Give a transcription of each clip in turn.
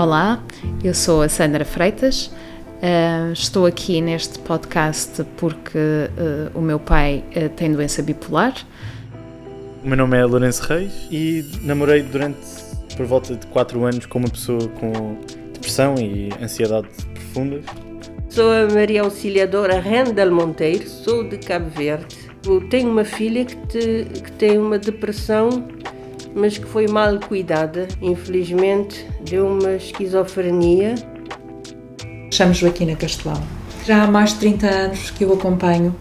Olá, eu sou a Sandra Freitas. Uh, estou aqui neste podcast porque uh, o meu pai uh, tem doença bipolar. O meu nome é Lourenço Reis e namorei durante por volta de 4 anos com uma pessoa com depressão e ansiedade profunda. Sou a Maria Auxiliadora Rendel Monteiro, sou de Cabo Verde. Eu tenho uma filha que, te, que tem uma depressão mas que foi mal cuidada. Infelizmente, deu uma esquizofrenia. Chamo Joaquina Castelão. Já há mais de 30 anos que eu acompanho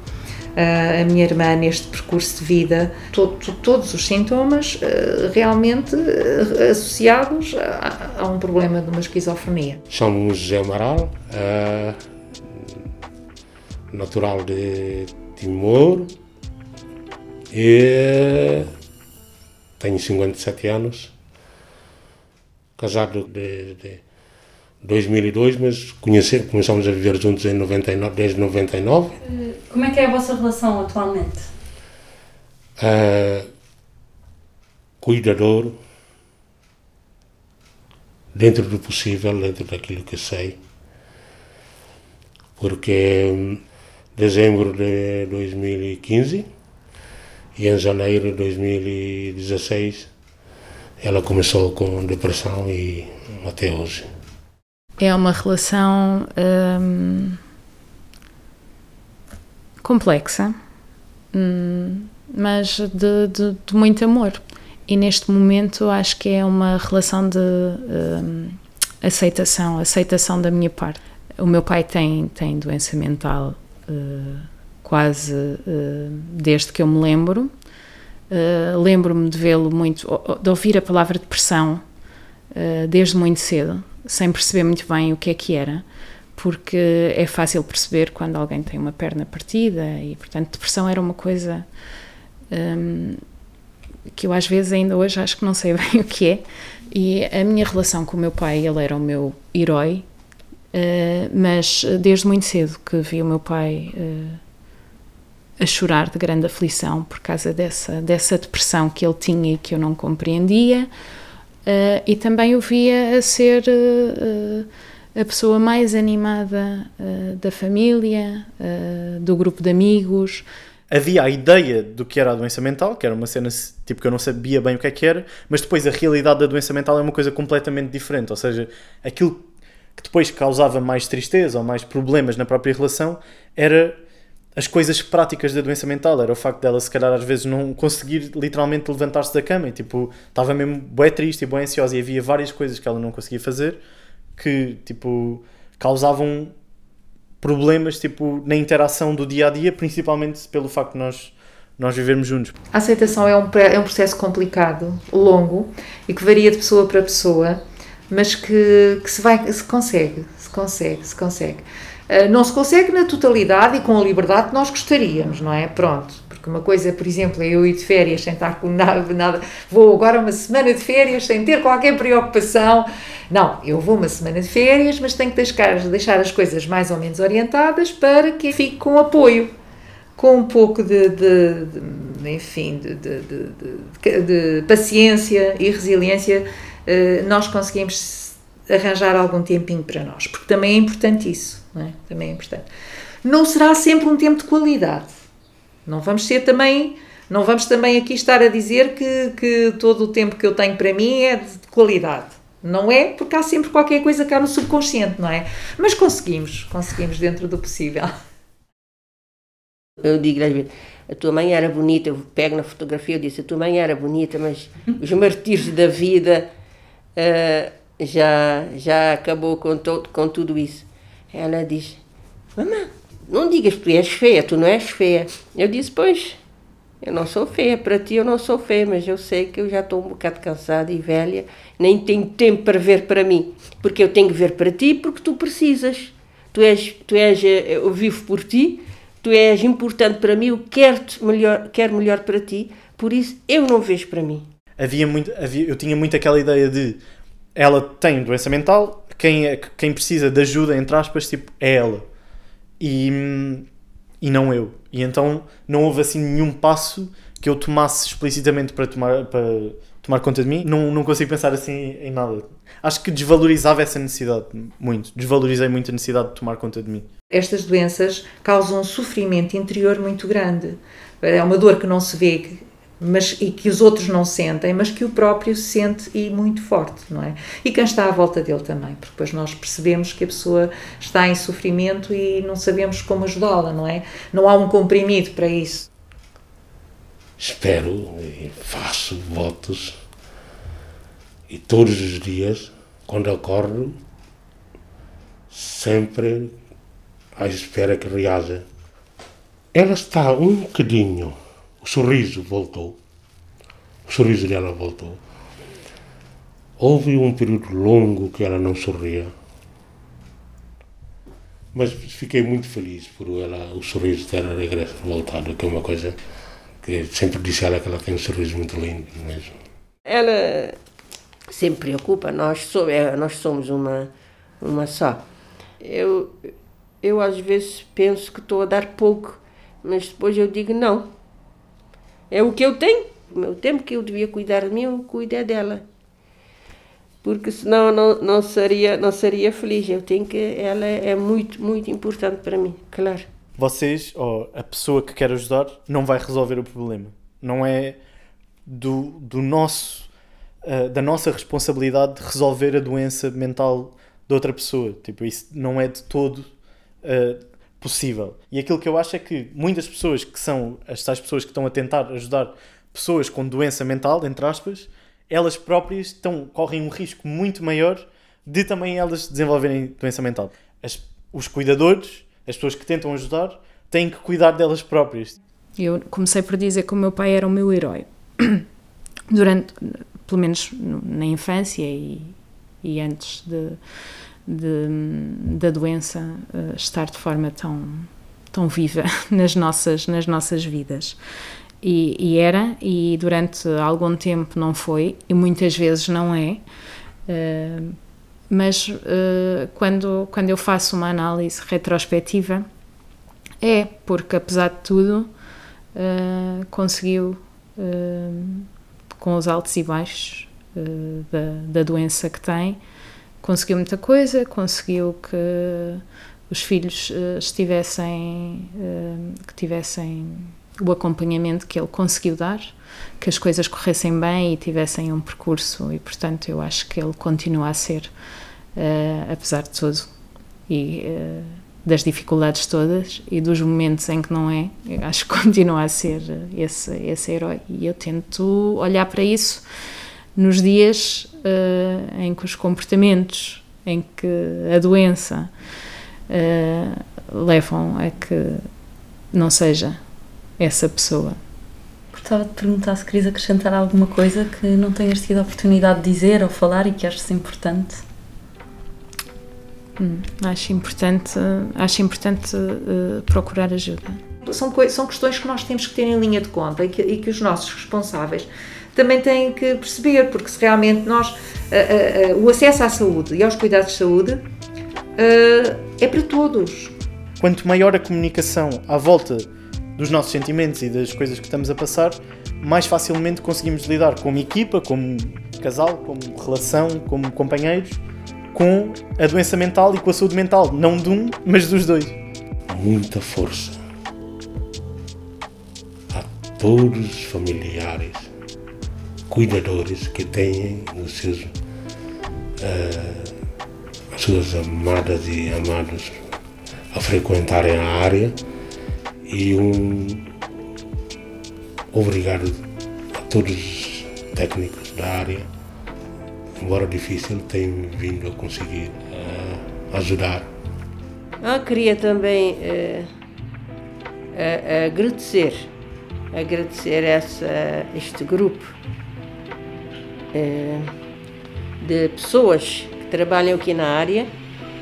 uh, a minha irmã neste percurso de vida, todo, todos os sintomas uh, realmente uh, associados a, a, um problema de uma esquizofrenia. Chamo-me José Amaral, natural de Timor e tenho 57 anos, casado desde 2002, mas conheci, começamos a viver juntos em 99, desde 99. Eh, como é que é a vossa relação atualmente? Uh, cuidador, dentro do possível, dentro daquilo que sei, porque em dezembro de 2015 e em janeiro de 2016 ela começou com depressão e até hoje. É uma relação hum, complexa, hum, mas de, de, de, muito amor. E neste momento acho que é uma relação de hum, aceitação, aceitação da minha parte. O meu pai tem, tem doença mental. Uh, quase uh, desde que eu me lembro. Uh, Lembro-me de vê-lo muito, de ouvir a palavra depressão uh, desde muito cedo, sem perceber muito bem o que é que era, porque é fácil perceber quando alguém tem uma perna partida e, portanto, depressão era uma coisa um, que eu às vezes ainda hoje acho que não sei bem o que é. E a minha relação com o meu pai, ele era o meu herói, uh, mas desde muito cedo que vi o meu pai a chorar de grande aflição por causa dessa, dessa depressão que ele tinha e que eu não compreendia, uh, e também o via a ser uh, a pessoa mais animada da família, do grupo de amigos. Havia a ideia do que era a doença mental, que era uma cena tipo que eu não sabia bem o que é que era, mas depois a realidade da doença mental é uma coisa completamente diferente, ou seja, aquilo que depois causava mais tristeza ou mais problemas na própria relação era as coisas práticas da doença mental. Era o facto dela, se calhar, às vezes não conseguir literalmente levantar-se da cama e, tipo, estava mesmo bem triste e bem ansiosa e havia várias coisas que ela não conseguia fazer que, tipo, causavam problemas, tipo, na interação do dia a dia, principalmente pelo facto de nós nós vivermos juntos. A aceitação é um, é um processo complicado, longo e que varia de pessoa para pessoa, mas que, que se vai, se consegue, se consegue, se consegue. Eh, não se consegue na totalidade e com a liberdade que nós gostaríamos, não é? Pronto. Porque uma coisa, por exemplo, é eu ir de férias sem estar com nada, nada, vou agora uma semana de férias sem ter qualquer preocupação. Não, eu vou uma semana de férias, mas tenho que deixar, deixar as coisas mais ou menos orientadas para que fique com apoio, com um pouco de, de, de enfim, de, de, paciência e resiliência, nós conseguimos arranjar algum tempinho para nós, porque também é importante isso é? Também é importante. Não será sempre um tempo de qualidade. Não vamos ser também, não vamos também aqui estar a dizer que, que todo o tempo que eu tenho para mim é de qualidade. Não é, porque há sempre qualquer coisa cá no subconsciente, não é? Mas conseguimos, conseguimos dentro do possível. Eu digo às vezes, a tua mãe era bonita, eu pego na fotografia e disse, a tua mãe era bonita, mas os martírios da vida uh, já, já acabou com, to, com tudo isso. Ela diz: Mamãe, não digas que tu és feia, tu não és feia. Eu disse: Pois, eu não sou feia, para ti eu não sou feia, mas eu sei que eu já estou um bocado cansada e velha, nem tenho tempo para ver para mim, porque eu tenho que ver para ti porque tu precisas. Tu és, tu és, eh, eu vivo por ti, tu és importante para mim, eu quero melhor, quero melhor para ti, por isso eu não vejo para mim. Havia muito, havia, eu tinha muito aquela ideia de ela tem doença mental, quem, é, quem precisa de ajuda, entre aspas, tipo, é ela. E, e não eu. E então não houve assim nenhum passo que eu tomasse explicitamente para tomar, para tomar conta de mim, não, não consigo pensar assim em nada. Acho que desvalorizava essa necessidade muito. Desvalorizei muito a necessidade de tomar conta de mim. Estas doenças causam um sofrimento interior muito grande. É uma dor que não se vê, mas e que os outros não sentem, mas que o próprio sente e muito forte, não é? E quem está à volta dele também, porque depois nós percebemos que a pessoa está em sofrimento e não sabemos como ajudá-la, não é? Não há um comprimido para isso. Espero e faço votos e todos os dias, quando acordo, sempre à espera que reaja. Ela está um bocadinho o sorriso voltou. O sorriso dela voltou. Houve um período longo que ela não sorria. Mas fiquei muito feliz por ela, o sorriso dela regresso voltado, que é uma coisa que sempre disse ela que ela tem um sorriso muito lindo mesmo. Ela sempre preocupa, nós, somos, é, nós somos uma, uma só. Eu, eu às vezes penso que estou a dar pouco, mas depois eu digo não. É o que eu tenho. O meu tempo que eu devia cuidar de mim, eu cuido é dela. Porque senão não, não, seria, não seria feliz. Eu tenho que. Ela é muito, muito importante para mim, claro. Vocês, ou a pessoa que quer ajudar, não vai resolver o problema. Não é do, do nosso. Uh, da nossa responsabilidade de resolver a doença mental de outra pessoa. Tipo, isso não é de todo. Uh, possível. E aquilo que eu acho é que muitas pessoas que são as tais pessoas que estão a tentar ajudar pessoas com doença mental, entre aspas, elas próprias estão, correm um risco muito maior de também elas desenvolverem doença mental. As, os cuidadores, as pessoas que tentam ajudar, têm que cuidar delas próprias. Eu comecei por dizer que o meu pai era o meu herói. Durante, pelo menos na infância e, e antes de, de, da doença uh, estar de forma tão, tão viva nas nossas, nas nossas vidas. E, e, era, e durante algum tempo não foi, e muitas vezes não é. Uh, mas uh, quando, quando eu faço uma análise retrospectiva, é, porque apesar de tudo, uh, conseguiu, com os altos e baixos da, da doença que tem, conseguiu muita coisa, conseguiu que os filhos uh, estivessem, uh, que tivessem o acompanhamento que ele conseguiu dar, que as coisas corressem bem e tivessem um percurso e portanto eu acho que ele continua a ser, uh, apesar de tudo e das dificuldades todas e dos momentos em que não é, acho que continua a ser esse, esse herói. E eu tento olhar para isso nos dias uh, em que os comportamentos, em que a doença uh, levam a que não seja essa pessoa. Gostava de perguntar se querias acrescentar alguma coisa que não tenhas tido a oportunidade de dizer ou falar e que achas importante. Hum, acho importante, acho importante uh, procurar ajuda. São, são questões que nós temos que ter em linha de conta e que, e que os nossos responsáveis também têm que perceber, porque se realmente nós, uh, uh, uh, o acesso à saúde e aos cuidados de saúde é para todos. Quanto maior a comunicação à volta dos nossos sentimentos e das coisas que estamos a passar, mais facilmente conseguimos lidar como equipa, como casal, como relação, como companheiros, com a doença mental e com a saúde mental, não de um, mas dos dois. Muita força a todos os familiares cuidadores que têm os seus, uh, as suas amadas e amados a frequentarem a área e um obrigado a todos os técnicos da área, embora difícil, têm vindo a conseguir uh, ajudar. Eu queria também uh, agradecer, agradecer essa, este grupo eh, de pessoas que trabalham aqui na área,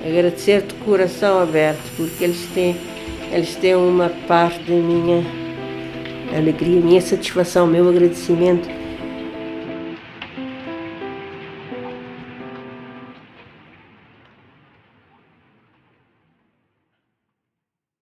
agradecer de coração aberto, porque eles têm, eles têm uma parte da minha alegria, minha satisfação, meu agradecimento